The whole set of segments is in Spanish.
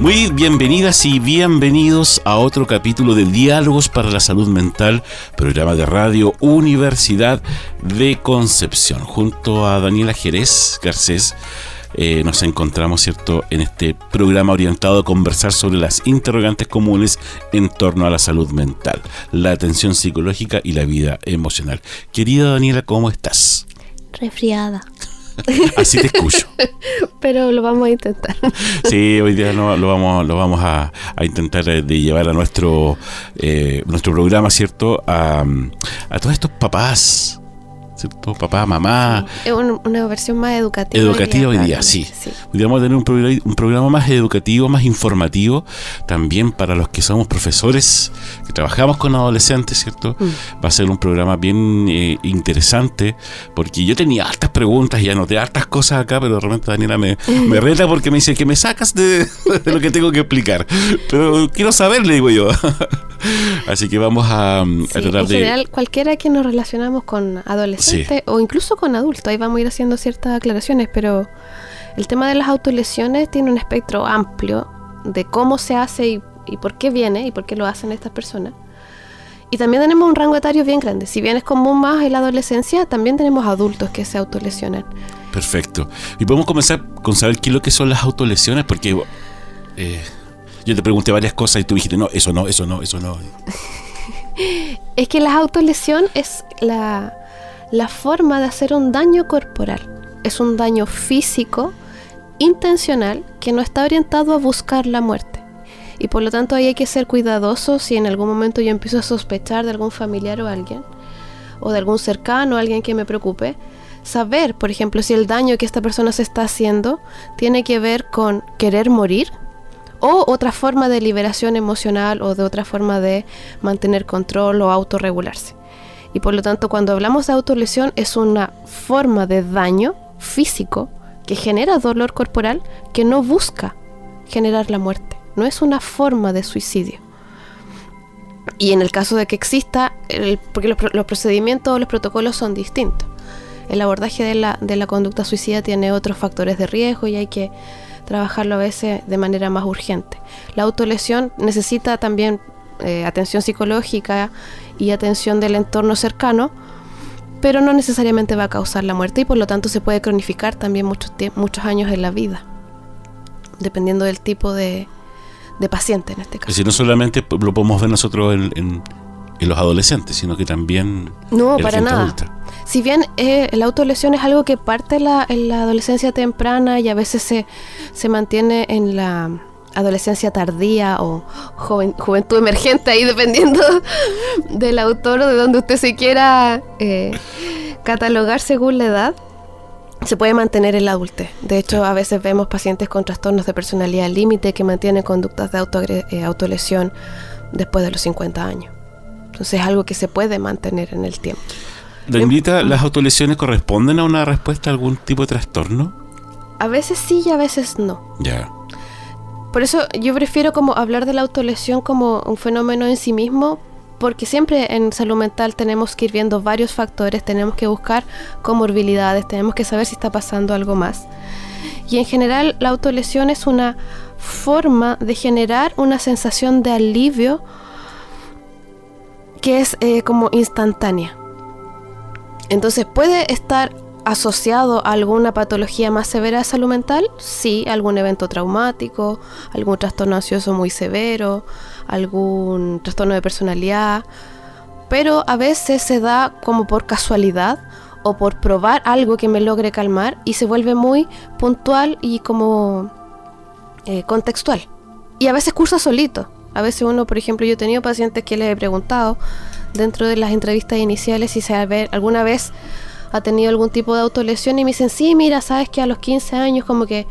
Muy bienvenidas y bienvenidos a otro capítulo de Diálogos para la Salud Mental, programa de radio Universidad de Concepción. Junto a Daniela Jerez Garcés eh, nos encontramos, ¿cierto?, en este programa orientado a conversar sobre las interrogantes comunes en torno a la salud mental, la atención psicológica y la vida emocional. Querida Daniela, ¿cómo estás? Resfriada. Así te escucho. Pero lo vamos a intentar. Sí, hoy día lo, lo vamos, lo vamos a, a, intentar eh, de llevar a nuestro, eh, nuestro programa, ¿cierto? A, a todos estos papás ¿cierto? Papá, mamá. Es una versión más educativa. Educativa hoy día, sí. sí. A tener un, programa, un programa más educativo, más informativo, también para los que somos profesores, que trabajamos con adolescentes, ¿cierto? Mm. Va a ser un programa bien eh, interesante, porque yo tenía hartas preguntas y anoté hartas cosas acá, pero de repente Daniela me, me reta porque me dice que me sacas de, de lo que tengo que explicar. Pero quiero saber, le digo yo. Así que vamos a, sí, a tratar en de... general, cualquiera que nos relacionamos con adolescentes o incluso con adultos, ahí vamos a ir haciendo ciertas aclaraciones, pero el tema de las autolesiones tiene un espectro amplio de cómo se hace y, y por qué viene y por qué lo hacen estas personas. Y también tenemos un rango etario bien grande. Si bien es común más en la adolescencia, también tenemos adultos que se autolesionan. Perfecto. Y podemos comenzar con saber qué es lo que son las autolesiones, porque eh, yo te pregunté varias cosas y tú dijiste, no, eso no, eso no, eso no. es que la autolesión es la, la forma de hacer un daño corporal. Es un daño físico, intencional, que no está orientado a buscar la muerte. Y por lo tanto ahí hay que ser cuidadoso si en algún momento yo empiezo a sospechar de algún familiar o alguien, o de algún cercano, alguien que me preocupe, saber, por ejemplo, si el daño que esta persona se está haciendo tiene que ver con querer morir o otra forma de liberación emocional o de otra forma de mantener control o autorregularse. Y por lo tanto, cuando hablamos de autolesión es una forma de daño físico que genera dolor corporal que no busca generar la muerte. No es una forma de suicidio. Y en el caso de que exista, porque los, los, procedimientos o los protocolos son distintos. El abordaje de la, de la conducta suicida tiene otros factores de riesgo y hay que trabajarlo a veces de manera más urgente. La autolesión necesita también eh, atención psicológica y atención del entorno cercano, pero no necesariamente va a causar la muerte y por lo tanto se puede cronificar también muchos, muchos años en la vida, dependiendo del tipo de, de paciente en este caso. Es decir, no solamente lo podemos ver nosotros en, en, en los adolescentes, sino que también no, en para la gente nada. adulta. Si bien eh, la autolesión es algo que parte la, en la adolescencia temprana y a veces se, se mantiene en la adolescencia tardía o joven, juventud emergente, ahí dependiendo del autor o de donde usted se quiera eh, catalogar según la edad, se puede mantener en la adultez. De hecho, a veces vemos pacientes con trastornos de personalidad límite que mantienen conductas de auto, eh, autolesión después de los 50 años. Entonces es algo que se puede mantener en el tiempo. Danita, ¿las autolesiones corresponden a una respuesta a algún tipo de trastorno? A veces sí y a veces no. Ya. Por eso yo prefiero como hablar de la autolesión como un fenómeno en sí mismo, porque siempre en salud mental tenemos que ir viendo varios factores, tenemos que buscar comorbilidades, tenemos que saber si está pasando algo más. Y en general la autolesión es una forma de generar una sensación de alivio que es eh, como instantánea. Entonces, ¿puede estar asociado a alguna patología más severa de salud mental? Sí, algún evento traumático, algún trastorno ansioso muy severo, algún trastorno de personalidad, pero a veces se da como por casualidad o por probar algo que me logre calmar y se vuelve muy puntual y como eh, contextual. Y a veces cursa solito. A veces uno, por ejemplo, yo he tenido pacientes que les he preguntado dentro de las entrevistas iniciales si se alguna vez ha tenido algún tipo de autolesión y me dicen, sí, mira, sabes que a los 15 años como que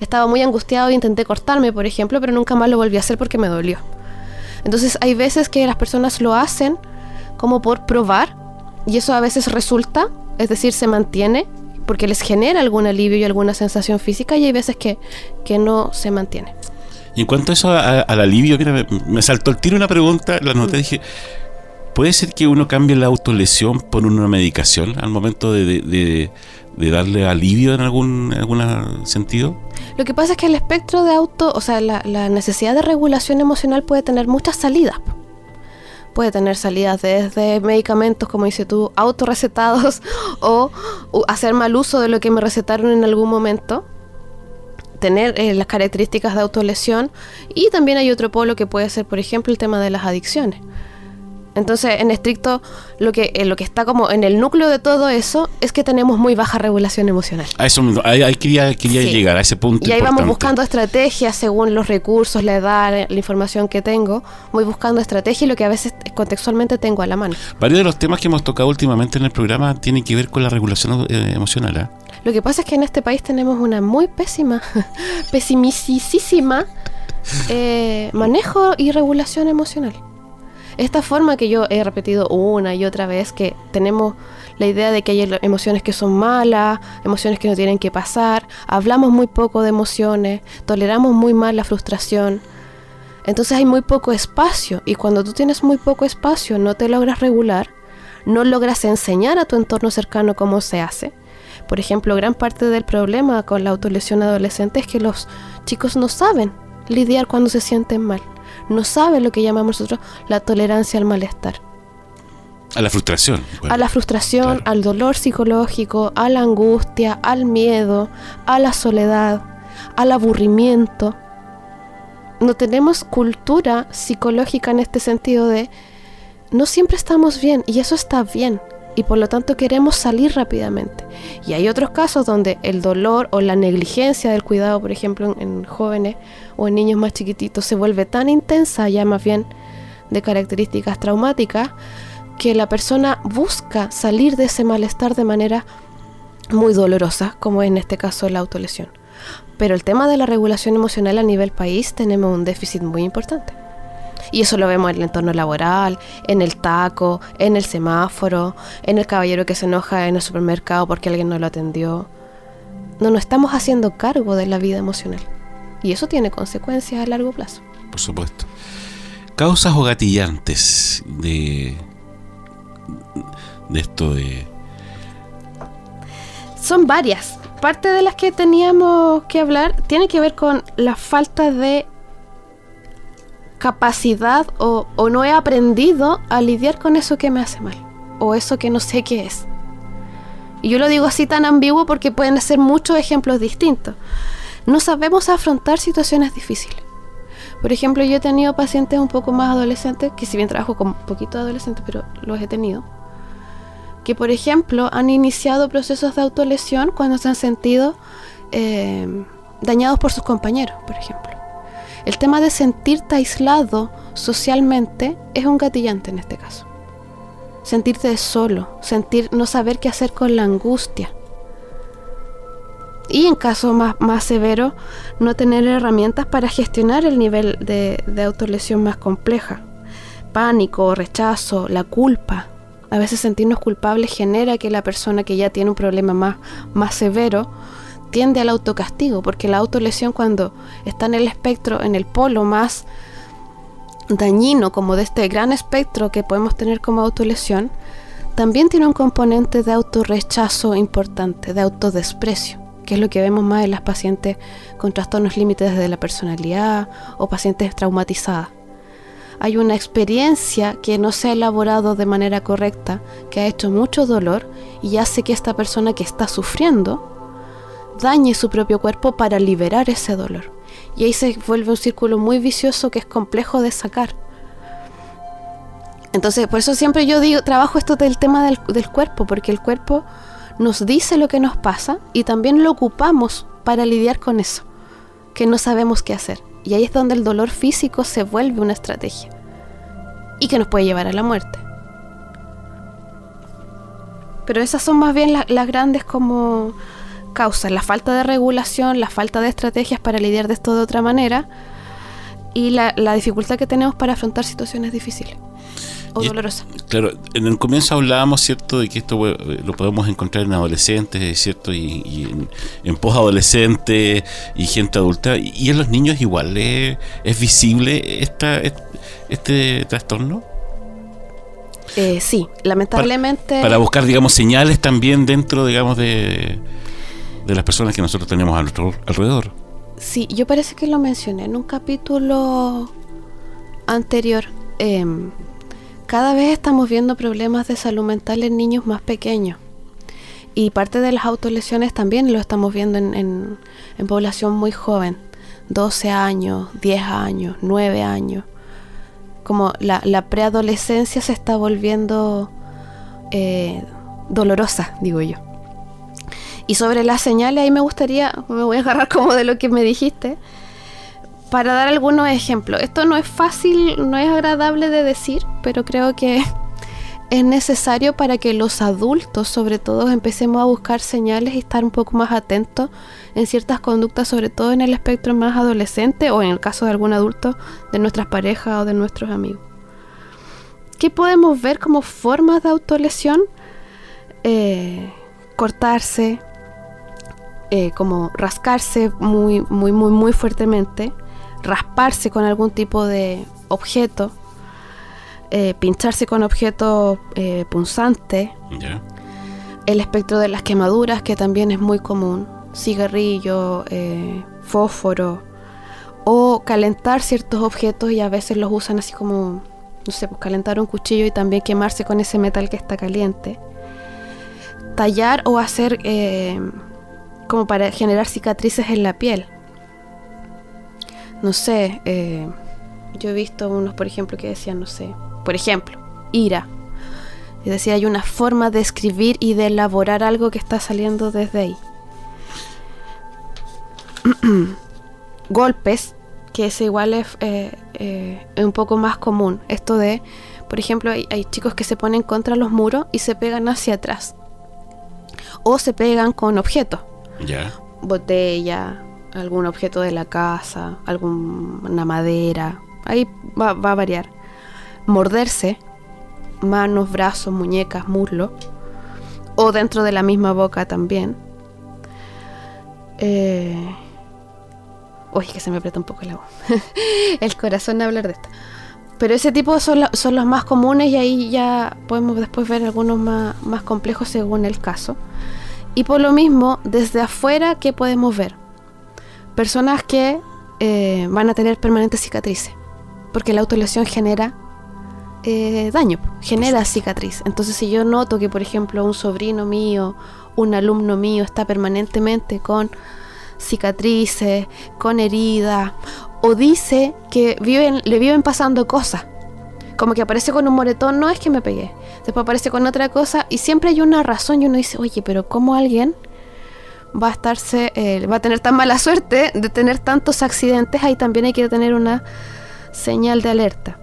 estaba muy angustiado e intenté cortarme, por ejemplo, pero nunca más lo volví a hacer porque me dolió. Entonces hay veces que las personas lo hacen como por probar y eso a veces resulta, es decir, se mantiene porque les genera algún alivio y alguna sensación física y hay veces que, que no se mantiene. Y en cuanto a eso, al alivio, me, saltó el tiro una pregunta, la noté, dije, ¿puede ser que uno cambie la autolesión por una medicación al momento de, darle alivio en algún, algún sentido? Lo que pasa es que el espectro de auto, o sea, la, necesidad de regulación emocional puede tener muchas salidas puede tener salidas desde medicamentos, como dices tú, autorrecetados o hacer mal uso de lo que me recetaron en algún momento, tener eh, las características de autolesión y también hay otro polo que puede ser, por ejemplo, el tema de las adicciones. Entonces, en estricto, lo que, eh, lo que está como en el núcleo de todo eso es que tenemos muy baja regulación emocional. A eso ahí, quería, llegar, a ese punto. Y ahí vamos buscando estrategias según los recursos, la edad, la información que tengo. Voy buscando estrategias y lo que a veces contextualmente tengo a la mano. Varios de los temas que hemos tocado últimamente en el programa tienen que ver con la regulación eh, emocional. ¿eh? Lo que pasa es que en este país tenemos una muy pésima, pesimicísima manejo y regulación emocional. Esta forma que yo he repetido una y otra vez, que tenemos la idea de que hay emociones que son malas, emociones que no tienen que pasar, hablamos muy poco de emociones, toleramos muy mal la frustración. Entonces hay muy poco espacio y cuando tú tienes muy poco espacio no te logras regular, no logras enseñar a tu entorno cercano cómo se hace. Por ejemplo, gran parte del problema con la autolesión adolescente es que los chicos no saben lidiar cuando se sienten mal no sabe lo que llamamos nosotros la tolerancia al malestar. A la frustración. a la frustración, al dolor psicológico, a la angustia, al miedo, a la soledad, al aburrimiento. No tenemos cultura psicológica en este sentido de no siempre estamos bien y eso está bien y por lo tanto queremos salir rápidamente. Y hay otros casos donde el dolor o la negligencia del cuidado, por ejemplo, en, jóvenes o en niños más chiquititos, se vuelve tan intensa, ya más bien de características traumáticas, que la persona busca salir de ese malestar de manera muy dolorosa, como en este caso la autolesión. Pero el tema de la regulación emocional a nivel país tenemos un déficit muy importante. Y eso lo vemos en el entorno laboral, en el taco, en el semáforo, en el caballero que se enoja en el supermercado porque alguien no lo atendió. No nos estamos haciendo cargo de la vida emocional. Y eso tiene consecuencias a largo plazo. Por supuesto. Causas o gatillantes de, de esto de... Son varias. Parte de las que teníamos que hablar tiene que ver con la falta de capacidad o, no he aprendido a lidiar con eso que me hace mal o eso que no sé qué es. Y yo lo digo así tan ambiguo porque pueden ser muchos ejemplos distintos. No sabemos afrontar situaciones difíciles. Por ejemplo, yo he tenido pacientes un poco más adolescentes, que si bien trabajo con poquito adolescentes, pero los he tenido, que por ejemplo han iniciado procesos de autolesión cuando se han sentido eh, dañados por sus compañeros, por ejemplo. El tema de sentirte aislado socialmente es un gatillante en este caso. Sentirte solo, sentir no saber qué hacer con la angustia. Y en caso más, más severo, no tener herramientas para gestionar el nivel de, de autolesión más compleja. Pánico, rechazo, la culpa. A veces sentirnos culpables genera que la persona que ya tiene un problema más, más severo tiende al autocastigo, porque la autolesión cuando está en el espectro, en el polo más dañino como de este gran espectro que podemos tener como autolesión, también tiene un componente de autorrechazo importante, de autodesprecio, que es lo que vemos más en las pacientes con trastornos límites de la personalidad o pacientes traumatizadas. Hay una experiencia que no se ha elaborado de manera correcta, que ha hecho mucho dolor y hace que esta persona que está sufriendo dañe su propio cuerpo para liberar ese dolor. Y ahí se vuelve un círculo muy vicioso que es complejo de sacar. Entonces, por eso siempre yo digo, trabajo esto del tema del, del cuerpo, porque el cuerpo nos dice lo que nos pasa y también lo ocupamos para lidiar con eso, que no sabemos qué hacer. Y ahí es donde el dolor físico se vuelve una estrategia y que nos puede llevar a la muerte. Pero esas son más bien las grandes como causas, la falta de regulación, la falta de estrategias para lidiar de esto de otra manera y la, la dificultad que tenemos para afrontar situaciones difíciles o dolorosas. Claro, en el comienzo hablábamos, ¿cierto?, de que esto eh, lo podemos encontrar en adolescentes, ¿cierto?, y, en, en posadolescentes y gente adulta. Y, en los niños igual es, es visible esta, este trastorno. Eh, sí, lamentablemente. Para, buscar, digamos, señales también dentro, digamos, de, de las personas que nosotros tenemos a nuestro alrededor. Sí, yo parece que lo mencioné en un capítulo anterior. Em, cada vez estamos viendo problemas de salud mental en niños más pequeños. Y parte de las autolesiones también lo estamos viendo en, en población muy joven. 12 años, 10 años, 9 años como la, preadolescencia se está volviendo eh, dolorosa, digo yo. Y sobre las señales, ahí me gustaría, me voy a agarrar como de lo que me dijiste, para dar algunos ejemplos. Esto no es fácil, no es agradable de decir, pero creo que es necesario para que los adultos, sobre todo, empecemos a buscar señales y estar un poco más atentos en ciertas conductas, sobre todo en el espectro más adolescente o en el caso de algún adulto, de nuestras parejas o de nuestros amigos. ¿Qué podemos ver como formas de autolesión? Eh, cortarse, eh, como rascarse muy, muy, muy, muy fuertemente, rasparse con algún tipo de objeto, eh, pincharse con objetos eh, punzantes, el espectro de las quemaduras, que también es muy común, cigarrillo, fósforo, o calentar ciertos objetos y a veces los usan así como, no sé, pues calentar un cuchillo y también quemarse con ese metal que está caliente. Tallar o hacer como para generar cicatrices en la piel. No sé, yo he visto unos, por ejemplo, que decían, no sé, por ejemplo, ira. Es decir, hay una forma de escribir y de elaborar algo que está saliendo desde ahí. Golpes, que es igual eh, eh, es un poco más común. Esto de, por ejemplo, hay, chicos que se ponen contra los muros y se pegan hacia atrás. O se pegan con objetos. Botella, algún objeto de la casa, alguna madera. Ahí va a variar morderse, manos, brazos, muñecas, muslo, o dentro de la misma boca también. Eh... Uy, que se me aprieta un poco el agua. el corazón hablar de esto. Pero ese tipo son, son, los más comunes y ahí ya podemos después ver algunos más, más complejos según el caso. Y por lo mismo, desde afuera, ¿qué podemos ver? Personas que eh, van a tener permanentes cicatrices, porque la autolesión genera eh, daño, genera cicatriz. Entonces si yo noto que, por ejemplo, un sobrino mío, un alumno mío está permanentemente con cicatrices, con heridas, o dice que viven, le viven pasando cosas, como que aparece con un moretón, no es que me pegué, después aparece con otra cosa y siempre hay una razón y uno dice, oye, pero ¿cómo alguien va a estarse, eh, va a tener tan mala suerte de tener tantos accidentes? Ahí también hay que tener una señal de alerta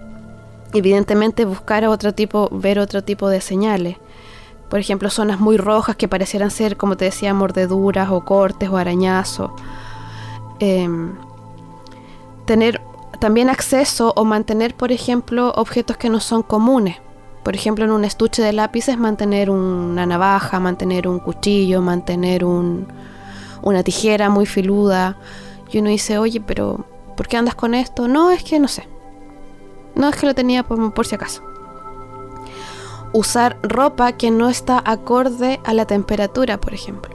evidentemente buscar otro tipo, ver otro tipo de señales. Por ejemplo, zonas muy rojas que parecieran ser, como te decía, mordeduras o cortes o arañazos. Em, tener también acceso o mantener, por ejemplo, objetos que no son comunes. Por ejemplo, en un estuche de lápices mantener una navaja, mantener un cuchillo, mantener un, una tijera muy filuda. Y uno dice, oye, pero ¿por qué andas con esto? No, es que no sé. No es que lo tenía por, si acaso. Usar ropa que no está acorde a la temperatura, por ejemplo.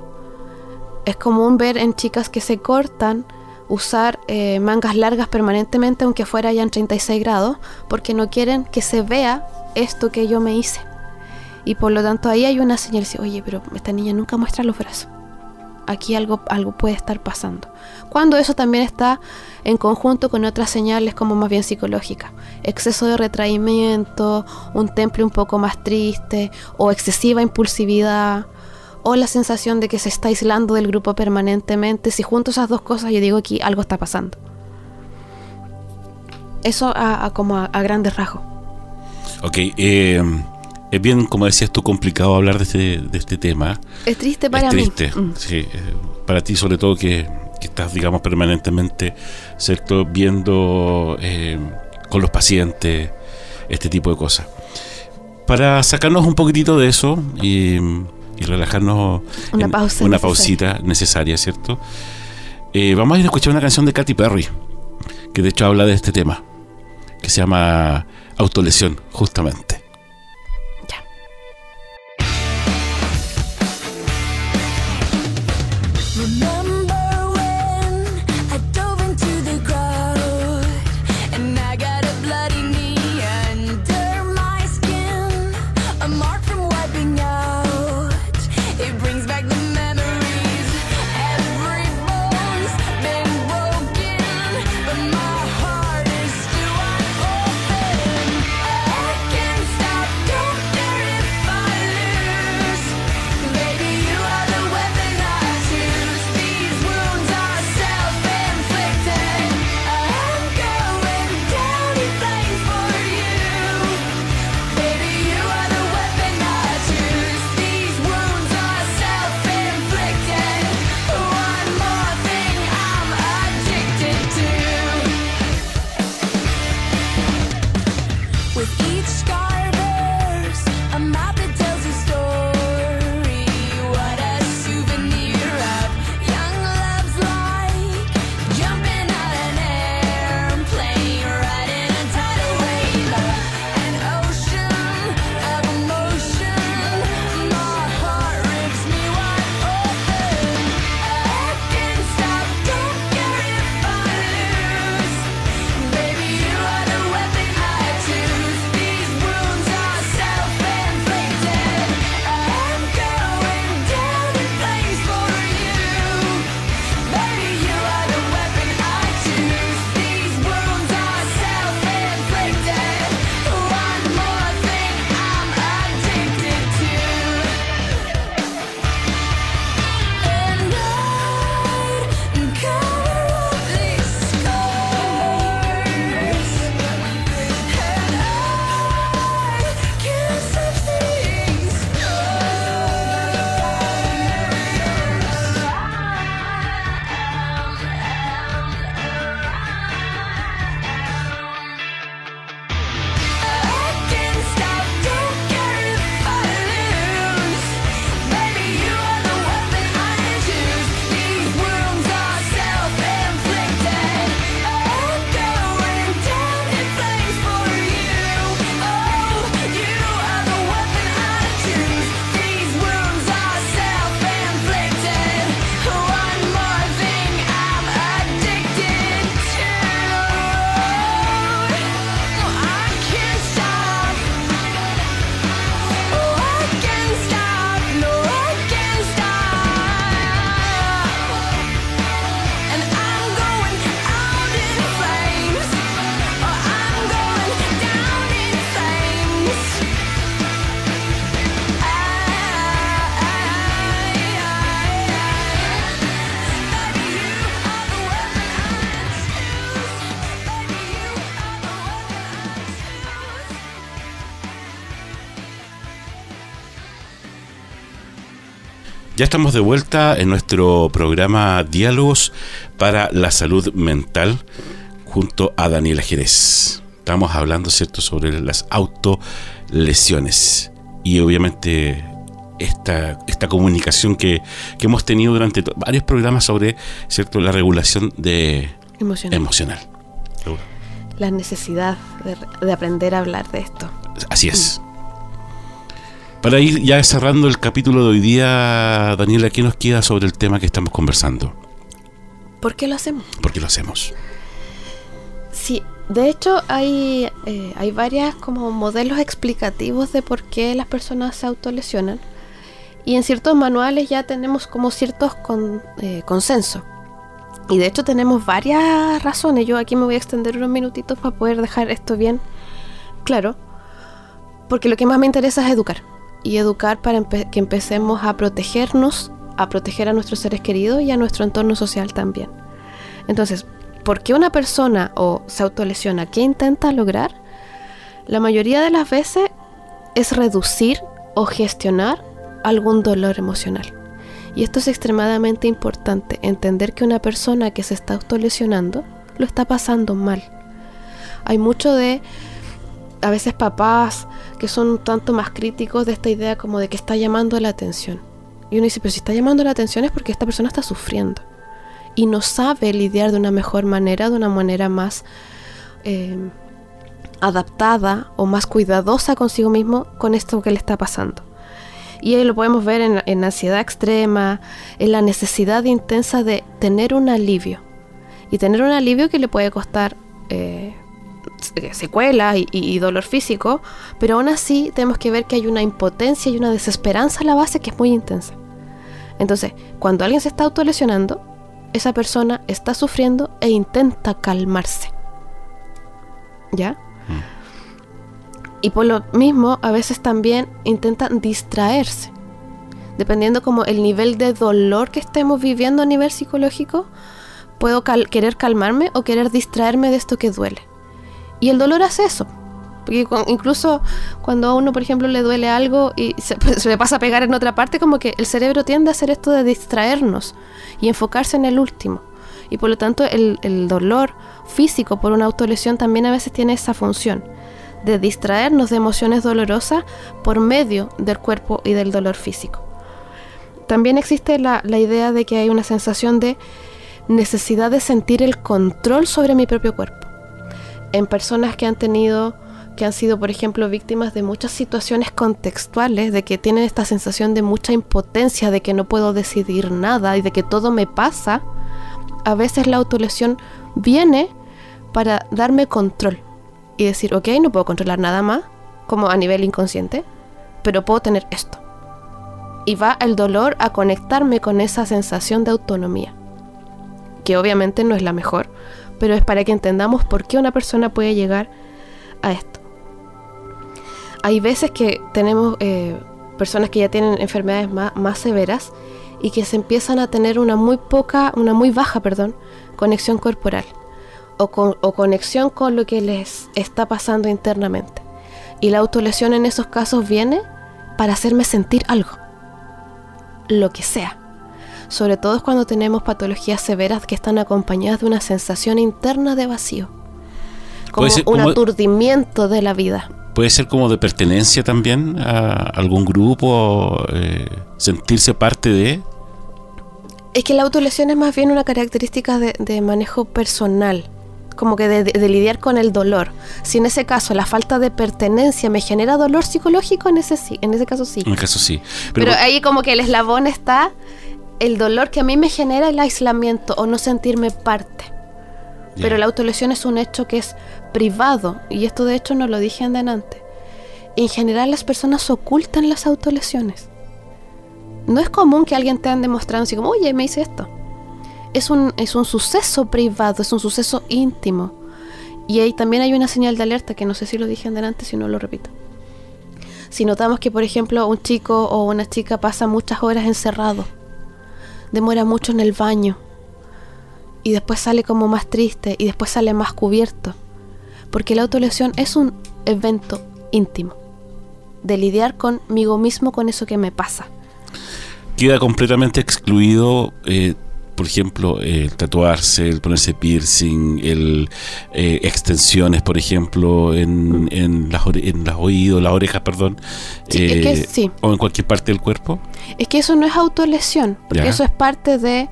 Es común ver en chicas que se cortan usar eh, mangas largas permanentemente aunque fuera ya en 36 grados porque no quieren que se vea esto que yo me hice. Y por lo tanto ahí hay una señal, oye, pero esta niña nunca muestra los brazos aquí algo, algo puede estar pasando. Cuando eso también está en conjunto con otras señales como más bien psicológicas. Exceso de retraimiento, un temple un poco más triste o excesiva impulsividad o la sensación de que se está aislando del grupo permanentemente. Si junto esas dos cosas yo digo aquí algo está pasando. Eso a, como a, grandes rasgos. Ok, eh, es bien, como decías tú, complicado hablar de este, de este tema. Es triste para es mí. triste, Mm. sí. eh, Para ti, sobre todo, que, que estás, digamos, permanentemente, ¿cierto? Viendo eh, con los pacientes este tipo de cosas. Para sacarnos un poquitito de eso y, y relajarnos. Una en- pausa Una necesaria. pausita necesaria, ¿cierto? Eh, vamos a ir a escuchar una canción de Katy Perry, que de hecho habla de este tema, que se llama Autolesión, justamente. Ya estamos de vuelta en nuestro programa Diálogos para la Salud Mental junto a Daniela Jerez. Estamos hablando, ¿cierto?, sobre las autolesiones y obviamente esta, esta comunicación que, que hemos tenido durante varios programas sobre, ¿cierto?, la regulación de Emocional. emocional. La necesidad de, de aprender a hablar de esto. Así es. Para ir ya cerrando el capítulo de hoy día, Daniela, ¿qué nos queda sobre el tema que estamos conversando? ¿Por qué lo hacemos? ¿Por qué lo hacemos? Sí, de hecho hay, eh, hay varias como modelos explicativos de por qué las personas se autolesionan. Y en ciertos manuales ya tenemos como ciertos con, eh, consensos. Y de hecho tenemos varias razones. Yo aquí me voy a extender unos minutitos para poder dejar esto bien claro. Porque lo que más me interesa es educar. Y educar para que empecemos a protegernos, a proteger a nuestros seres queridos y a nuestro entorno social también. Entonces, ¿por qué una persona o se autolesiona? ¿Qué intenta lograr? La mayoría de las veces es reducir o gestionar algún dolor emocional. Y esto es extremadamente importante, entender que una persona que se está autolesionando lo está pasando mal. Hay mucho de, a veces papás que son un tanto más críticos de esta idea como de que está llamando la atención. Y uno dice, pero si está llamando la atención es porque esta persona está sufriendo. Y no sabe lidiar de una mejor manera, de una manera más eh, adaptada o más cuidadosa consigo mismo con esto que le está pasando. Y ahí lo podemos ver en, ansiedad extrema, en la necesidad intensa de tener un alivio. Y tener un alivio que le puede costar eh, secuelas y, dolor físico, pero aún así tenemos que ver que hay una impotencia y una desesperanza a la base que es muy intensa. Entonces, cuando alguien se está autolesionando, esa persona está sufriendo e intenta calmarse. ¿Ya? Y por lo mismo, a veces también intentan distraerse. Dependiendo como el nivel de dolor que estemos viviendo a nivel psicológico, puedo cal- querer calmarme o querer distraerme de esto que duele. Y el dolor hace eso. Porque incluso cuando a uno, por ejemplo, le duele algo y se, le pasa a pegar en otra parte, como que el cerebro tiende a hacer esto de distraernos y enfocarse en el último. Y por lo tanto el, dolor físico por una autolesión también a veces tiene esa función de distraernos de emociones dolorosas por medio del cuerpo y del dolor físico. También existe la idea de que hay una sensación de necesidad de sentir el control sobre mi propio cuerpo. En personas que han tenido, que han sido, por ejemplo, víctimas de muchas situaciones contextuales, de que tienen esta sensación de mucha impotencia, de que no puedo decidir nada y de que todo me pasa, a veces la autolesión viene para darme control y decir, ok, no puedo controlar nada más, como a nivel inconsciente, pero puedo tener esto. Y va el dolor a conectarme con esa sensación de autonomía, que obviamente no es la mejor, pero es para que entendamos por qué una persona puede llegar a esto. Hay veces que tenemos eh, personas que ya tienen enfermedades más, severas y que se empiezan a tener una muy poca, una muy baja, perdón, conexión corporal o, con- o conexión con lo que les está pasando internamente. Y la autolesión en esos casos viene para hacerme sentir algo, lo que sea. Sobre todo es cuando tenemos patologías severas que están acompañadas de una sensación interna de vacío, como ser un como- aturdimiento de la vida. Puede ser como de pertenencia también a algún grupo, eh, sentirse parte de. Es que la autolesión es más bien una característica de, de manejo personal, como que de, de- de lidiar con el dolor. Si en ese caso la falta de pertenencia me genera dolor psicológico, en ese, sí, en ese caso sí. En el caso sí. Pero, Pero, ahí como que el eslabón está el dolor que a mí me genera el aislamiento o no sentirme parte. Pero la autolesión es un hecho que es privado y esto de hecho no lo dije en delante. En general las personas ocultan las autolesiones. No es común que alguien te ande demostrando así como, oye, me hice esto. Es un, es un suceso privado, es un suceso íntimo. Y ahí también hay una señal de alerta que no sé si lo dije en delante, si no lo repito. Si notamos que, por ejemplo, un chico o una chica pasa muchas horas encerrado, demora mucho en el baño, y después sale como más triste y después sale más cubierto. Porque la autolesión es un evento íntimo de lidiar conmigo mismo con eso que me pasa. queda completamente excluido, eh, por ejemplo, el tatuarse, el ponerse piercing, el eh, extensiones, por ejemplo, en, en, las, en oídos, las orejas, perdón, Sí, es que eh, sí. o en cualquier parte del cuerpo. Es que eso no es autolesión, porque Ya. eso es parte de...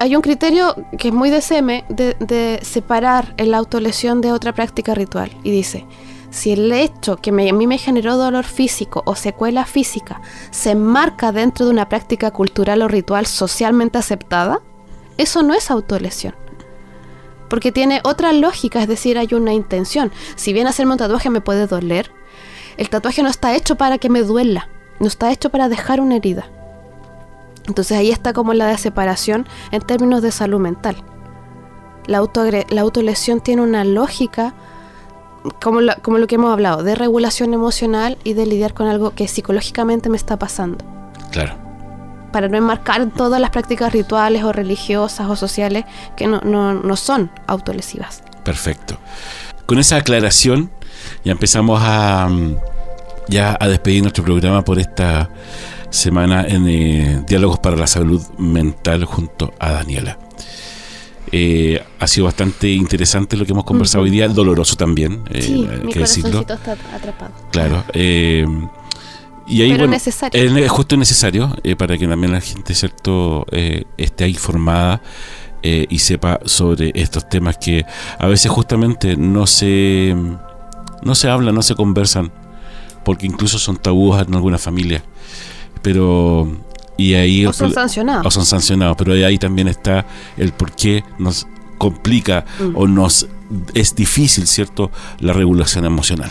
Hay un criterio que es muy de SEME de, de separar la autolesión de otra práctica ritual. Y dice, si el hecho que me- a mí me generó dolor físico o secuela física se enmarca dentro de una práctica cultural o ritual socialmente aceptada, eso no es autolesión. Porque tiene otra lógica, es decir, hay una intención. Si bien hacerme un tatuaje me puede doler, el tatuaje no está hecho para que me duela, no está hecho para dejar una herida. Entonces ahí está como la de separación en términos de salud mental. La, autolesión tiene una lógica, como, la- como lo que hemos hablado, de regulación emocional y de lidiar con algo que psicológicamente me está pasando. Claro. Para no enmarcar en todas las prácticas rituales o religiosas o sociales que no, no- no son autolesivas. Perfecto. Con esa aclaración ya empezamos a, mm, ya a despedir nuestro programa por esta semana en eh, Diálogos para la Salud Mental junto a Daniela. Eh, ha sido bastante interesante lo que hemos conversado hoy día, doloroso también, eh, sí, mi que decirlo. está atrapado. Claro. eh, y ahí, Pero bueno, necesario. es justo necesario para que también la gente, ¿cierto?, esté informada y sepa sobre estos temas que a veces justamente no se, no se hablan, no se conversan, porque incluso son tabúes en algunas familias. Pero. Y ahí O son sancionados. o son sancionados, pero ahí también está el por qué nos complica Mm. o nos es difícil, ¿cierto?, la regulación emocional.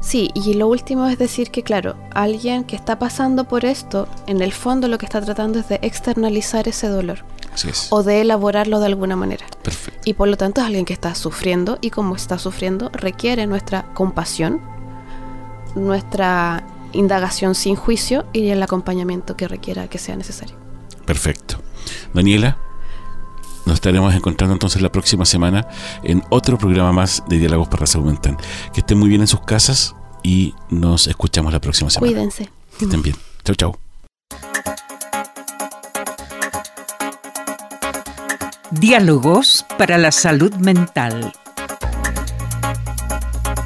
Sí, y lo último es decir que, claro, alguien que está pasando por esto, en el fondo lo que está tratando es de externalizar ese dolor Así es. o de elaborarlo de alguna manera. Perfecto. Y por lo tanto es alguien que está sufriendo y como está sufriendo requiere nuestra compasión, nuestra indagación sin juicio y el acompañamiento que requiera que sea necesario. Perfecto. Daniela, nos estaremos encontrando entonces la próxima semana en otro programa más de Diálogos para la Salud Mental. Que estén muy bien en sus casas y nos escuchamos la próxima semana. Cuídense. Que estén bien. Chau, chau. Diálogos para la salud mental.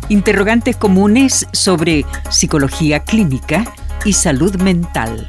Interrogantes comunes sobre psicología clínica y salud mental.